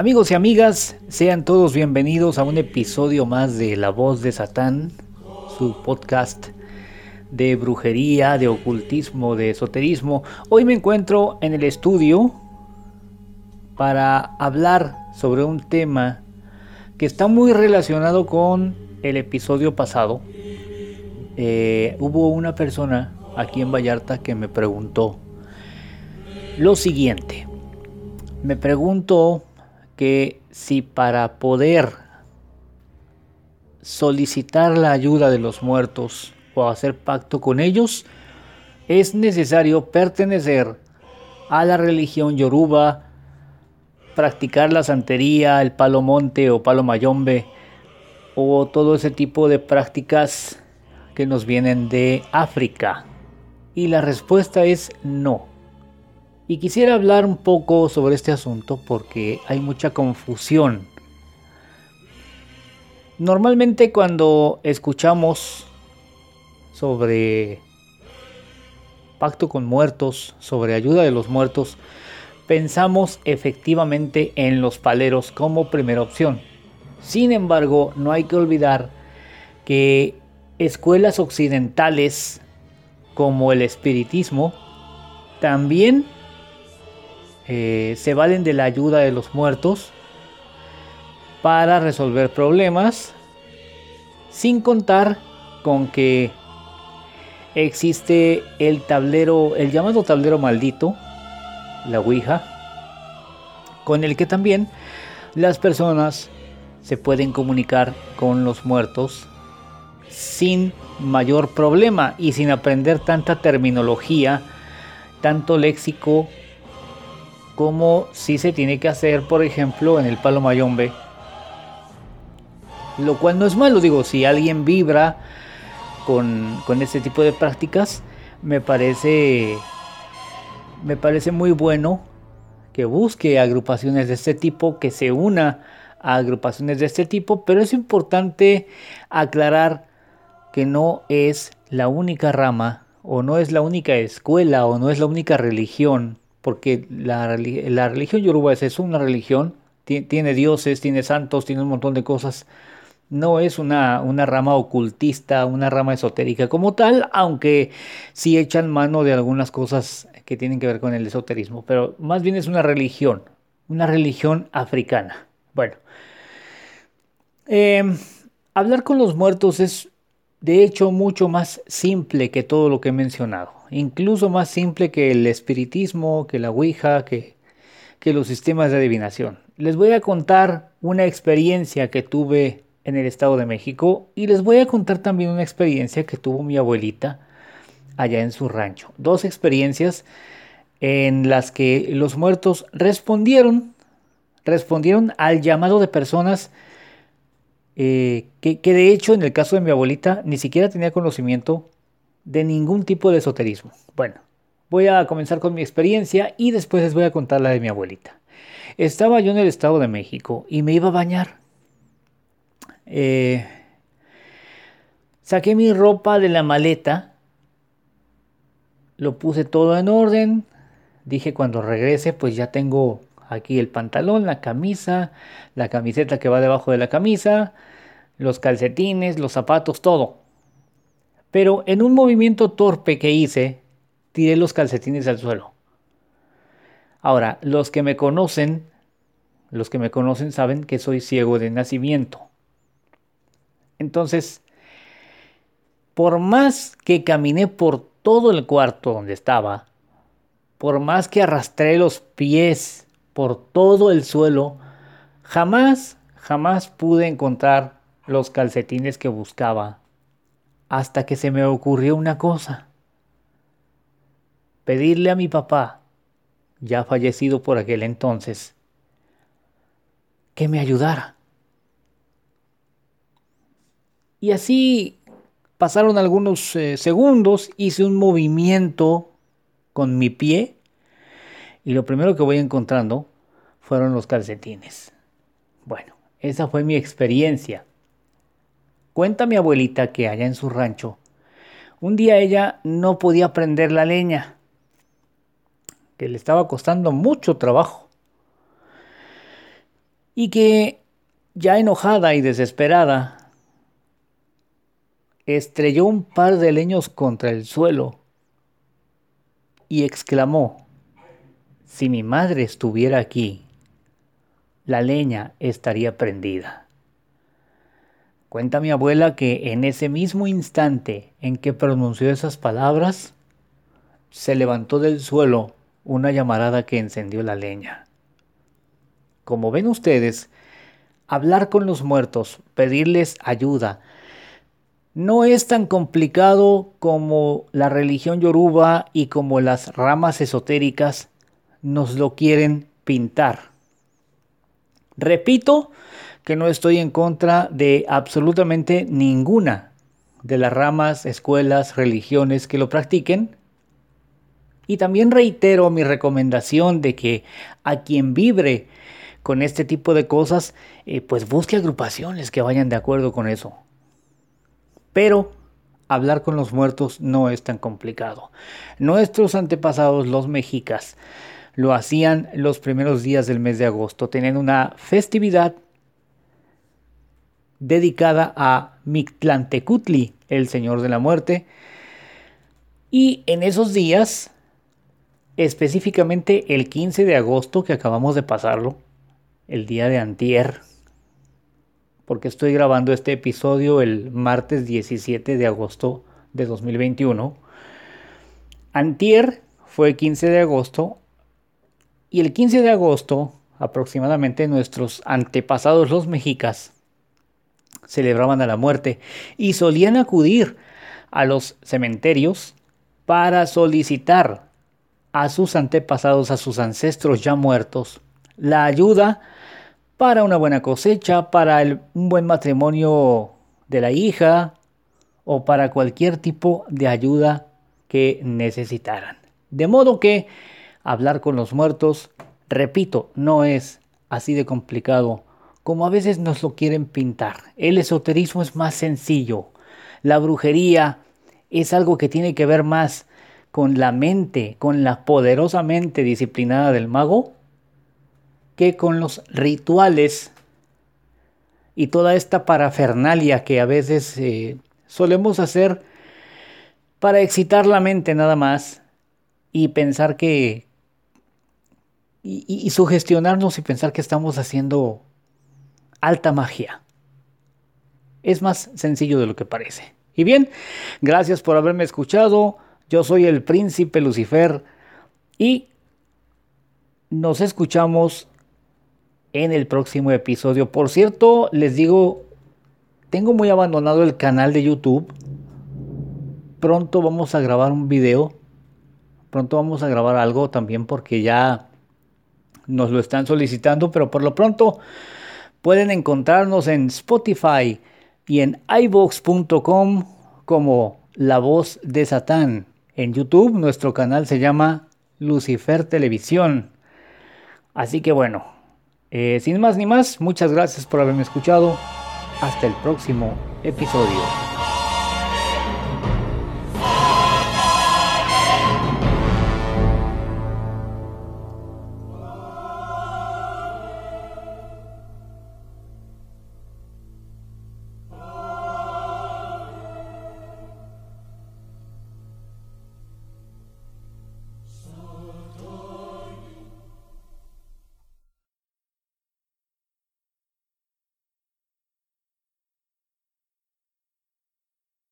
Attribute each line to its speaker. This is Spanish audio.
Speaker 1: Amigos y amigas, sean todos bienvenidos a un episodio más de La Voz de Satán, su podcast de brujería, de ocultismo, de esoterismo. Hoy me encuentro en el estudio para hablar sobre un tema que está muy relacionado con el episodio pasado. Eh, hubo una persona aquí en Vallarta que me preguntó lo siguiente. Me preguntó que si para poder solicitar la ayuda de los muertos o hacer pacto con ellos, es necesario pertenecer a la religión yoruba, practicar la santería, el palo monte o palo mayombe, o todo ese tipo de prácticas que nos vienen de África. Y la respuesta es no. Y quisiera hablar un poco sobre este asunto porque hay mucha confusión. Normalmente cuando escuchamos sobre pacto con muertos, sobre ayuda de los muertos, pensamos efectivamente en los paleros como primera opción. Sin embargo, no hay que olvidar que escuelas occidentales como el espiritismo también eh, se valen de la ayuda de los muertos para resolver problemas, sin contar con que existe el tablero, el llamado tablero maldito, la Ouija, con el que también las personas se pueden comunicar con los muertos sin mayor problema y sin aprender tanta terminología, tanto léxico como si se tiene que hacer, por ejemplo, en el palo mayombe. Lo cual no es malo, digo, si alguien vibra con, con este tipo de prácticas, me parece, me parece muy bueno que busque agrupaciones de este tipo, que se una a agrupaciones de este tipo, pero es importante aclarar que no es la única rama o no es la única escuela o no es la única religión porque la, religión yoruba es una religión, tiene dioses, tiene santos, tiene un montón de cosas. No es una, una rama ocultista, una rama esotérica como tal, aunque sí echan mano de algunas cosas que tienen que ver con el esoterismo, pero más bien es una religión, una religión africana. Bueno, em, hablar con los muertos es de hecho mucho más simple que todo lo que he mencionado incluso más simple que el espiritismo, que la Ouija, que, que los sistemas de adivinación. Les voy a contar una experiencia que tuve en el Estado de México y les voy a contar también una experiencia que tuvo mi abuelita allá en su rancho. Dos experiencias en las que los muertos respondieron, respondieron al llamado de personas eh, que, de hecho en el caso de mi abuelita ni siquiera tenía conocimiento de ningún tipo de esoterismo. Bueno, voy a comenzar con mi experiencia y después les voy a contar la de mi abuelita. Estaba yo en el Estado de México y me iba a bañar. Eh, saqué mi ropa de la maleta, lo puse todo en orden. Dije cuando regrese pues ya tengo aquí el pantalón, la camisa, la camiseta que va debajo de la camisa, los calcetines, los zapatos, todo. Pero en un movimiento torpe que hice, tiré los calcetines al suelo. Ahora, los que me conocen, los que me conocen saben que soy ciego de nacimiento. Entonces, por más que caminé por todo el cuarto donde estaba, por más que arrastré los pies por todo el suelo, jamás, jamás pude encontrar los calcetines que buscaba hasta que se me ocurrió una cosa. Pedirle a mi papá, ya fallecido por aquel entonces, que me ayudara. Y así pasaron algunos eh, segundos, hice un movimiento con mi pie y lo primero que voy encontrando fueron los calcetines. Bueno, esa fue mi experiencia. Cuenta mi abuelita que allá en su rancho, un día ella no podía prender la leña, que le estaba costando mucho trabajo. y que, ya enojada y desesperada, estrelló un par de leños contra el suelo y exclamó, si mi madre estuviera aquí, la leña estaría prendida. Cuenta mi abuela que en ese mismo instante en que pronunció esas palabras, se levantó del suelo una llamarada que encendió la leña. Como ven ustedes, hablar con los muertos, pedirles ayuda, no es tan complicado como la religión yoruba y como las ramas esotéricas nos lo quieren pintar. Repito que no estoy en contra de absolutamente ninguna de las ramas, escuelas, religiones que lo practiquen. Y también reitero mi recomendación de que a quien vibre con este tipo de cosas, eh, pues busque agrupaciones que vayan de acuerdo con eso. Pero hablar con los muertos no es tan complicado. Nuestros antepasados, los mexicas, lo hacían los primeros días del mes de agosto. Tenían una festividad dedicada a Mictlantecutli, el Señor de la Muerte. Y en esos días, específicamente el 15 de agosto que acabamos de pasarlo, el día de antier, porque estoy grabando este episodio el martes 17 de agosto de 2021. Antier fue 15 de agosto y el 15 de agosto aproximadamente nuestros antepasados los mexicas celebraban a la muerte y solían acudir a los cementerios para solicitar a sus antepasados, a sus ancestros ya muertos, la ayuda para una buena cosecha, para un buen matrimonio de la hija o para cualquier tipo de ayuda que necesitaran. De modo que hablar con los muertos, repito, no es así de complicado como a veces nos lo quieren pintar. El esoterismo es más sencillo. La brujería es algo que tiene que ver más con la mente, con la poderosa mente disciplinada del mago, que con los rituales y toda esta parafernalia que a veces eh, solemos hacer para excitar la mente nada más y pensar que y, sugestionarnos y pensar que estamos haciendo alta magia. Es más sencillo de lo que parece. Y bien, gracias por haberme escuchado. Yo soy el príncipe Lucifer y nos escuchamos en el próximo episodio. Por cierto, les digo, tengo muy abandonado el canal de YouTube. Pronto vamos a grabar un video. Pronto vamos a grabar algo también porque ya nos lo están solicitando, pero por lo pronto pueden encontrarnos en Spotify y en iVox.com como La Voz de Satán. En YouTube nuestro canal se llama Lucifer Televisión. Así que bueno, eh, sin más ni más, muchas gracias por haberme escuchado. Hasta el próximo episodio.